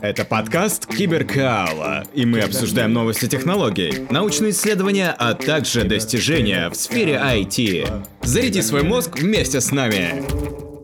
Это подкаст Киберкаала, и мы обсуждаем новости технологий, научные исследования, а также достижения в сфере IT. Заряди свой мозг вместе с нами.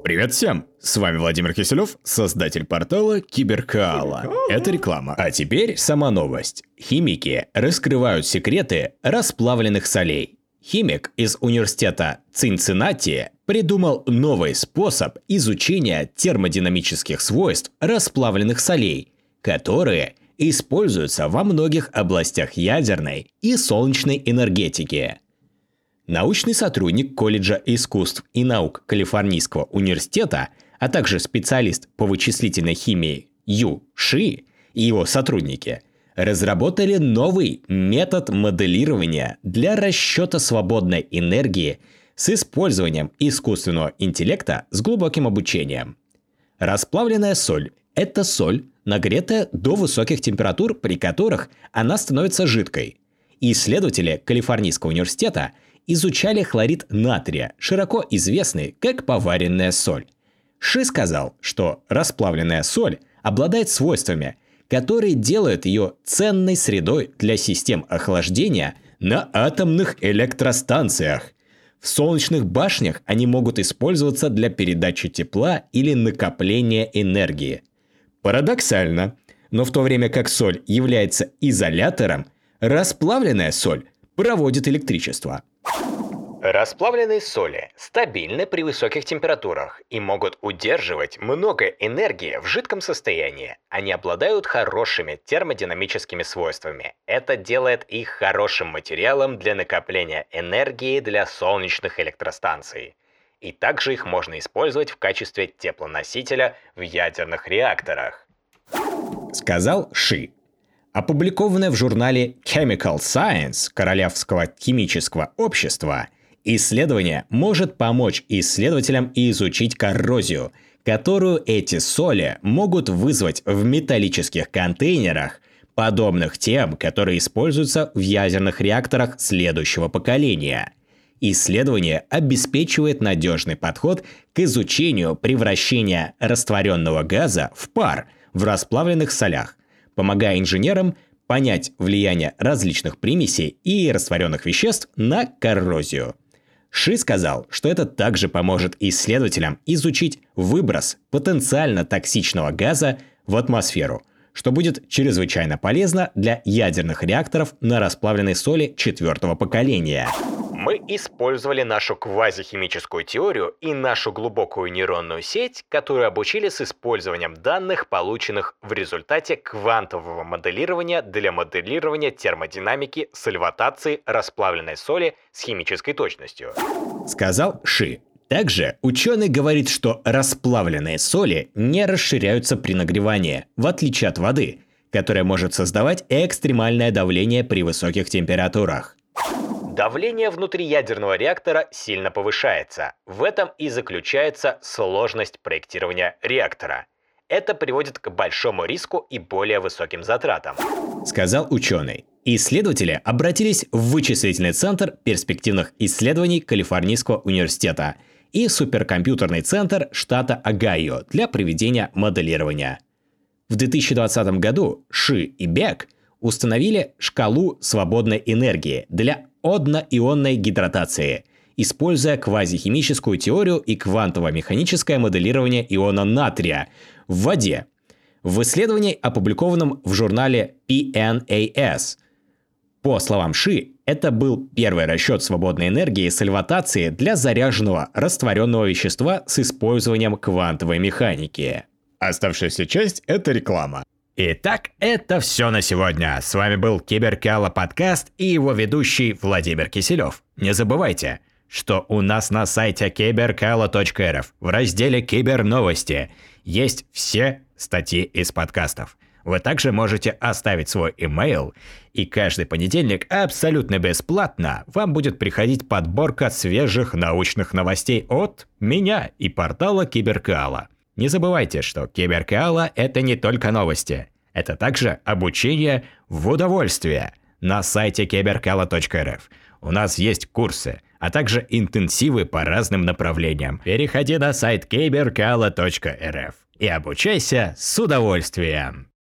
Привет всем! С вами Владимир Киселев, создатель портала Киберкаала. Это реклама. А теперь сама новость. Химики раскрывают секреты расплавленных солей. Химик из университета Цинциннати придумал новый способ изучения термодинамических свойств расплавленных солей, которые используются во многих областях ядерной и солнечной энергетики. Научный сотрудник колледжа искусств и наук Калифорнийского университета, а также специалист по вычислительной химии Ю Ши и его сотрудники – разработали новый метод моделирования для расчета свободной энергии с использованием искусственного интеллекта с глубоким обучением. Расплавленная соль – это соль, нагретая до высоких температур, при которых она становится жидкой. Исследователи Калифорнийского университета изучали хлорид натрия, широко известный как поваренная соль. Ши сказал, что расплавленная соль обладает свойствами, которые делают ее ценной средой для систем охлаждения на атомных электростанциях. В солнечных башнях они могут использоваться для передачи тепла или накопления энергии. Парадоксально, но в то время как соль является изолятором, расплавленная соль проводит электричество. Расплавленные соли стабильны при высоких температурах и могут удерживать много энергии в жидком состоянии. Они обладают хорошими термодинамическими свойствами. Это делает их хорошим материалом для накопления энергии для солнечных электростанций. И также их можно использовать в качестве теплоносителя в ядерных реакторах. Сказал Ши. Опубликованное в журнале Chemical Science Королевского химического общества – Исследование может помочь исследователям изучить коррозию, которую эти соли могут вызвать в металлических контейнерах, подобных тем, которые используются в ядерных реакторах следующего поколения. Исследование обеспечивает надежный подход к изучению превращения растворенного газа в пар в расплавленных солях, помогая инженерам понять влияние различных примесей и растворенных веществ на коррозию. Ши сказал, что это также поможет исследователям изучить выброс потенциально токсичного газа в атмосферу, что будет чрезвычайно полезно для ядерных реакторов на расплавленной соли четвертого поколения. Мы использовали нашу квазихимическую теорию и нашу глубокую нейронную сеть, которую обучили с использованием данных, полученных в результате квантового моделирования для моделирования термодинамики сальватации расплавленной соли с химической точностью. Сказал Ши. Также ученый говорит, что расплавленные соли не расширяются при нагревании, в отличие от воды, которая может создавать экстремальное давление при высоких температурах. Давление внутри ядерного реактора сильно повышается. В этом и заключается сложность проектирования реактора. Это приводит к большому риску и более высоким затратам. Сказал ученый. Исследователи обратились в вычислительный центр перспективных исследований Калифорнийского университета и суперкомпьютерный центр штата Огайо для проведения моделирования. В 2020 году Ши и Бек установили шкалу свободной энергии для одноионной гидратации, используя квазихимическую теорию и квантово-механическое моделирование иона натрия в воде. В исследовании, опубликованном в журнале PNAS. По словам Ши, это был первый расчет свободной энергии сальватации для заряженного растворенного вещества с использованием квантовой механики. Оставшаяся часть – это реклама. Итак, это все на сегодня. С вами был Киберкала подкаст и его ведущий Владимир Киселев. Не забывайте, что у нас на сайте киберкала.рф в разделе «Киберновости» есть все статьи из подкастов. Вы также можете оставить свой имейл, и каждый понедельник абсолютно бесплатно вам будет приходить подборка свежих научных новостей от меня и портала Киберкала. Не забывайте, что Киберкала – это не только новости. Это также обучение в удовольствие на сайте киберкала.рф. У нас есть курсы, а также интенсивы по разным направлениям. Переходи на сайт киберкала.рф и обучайся с удовольствием.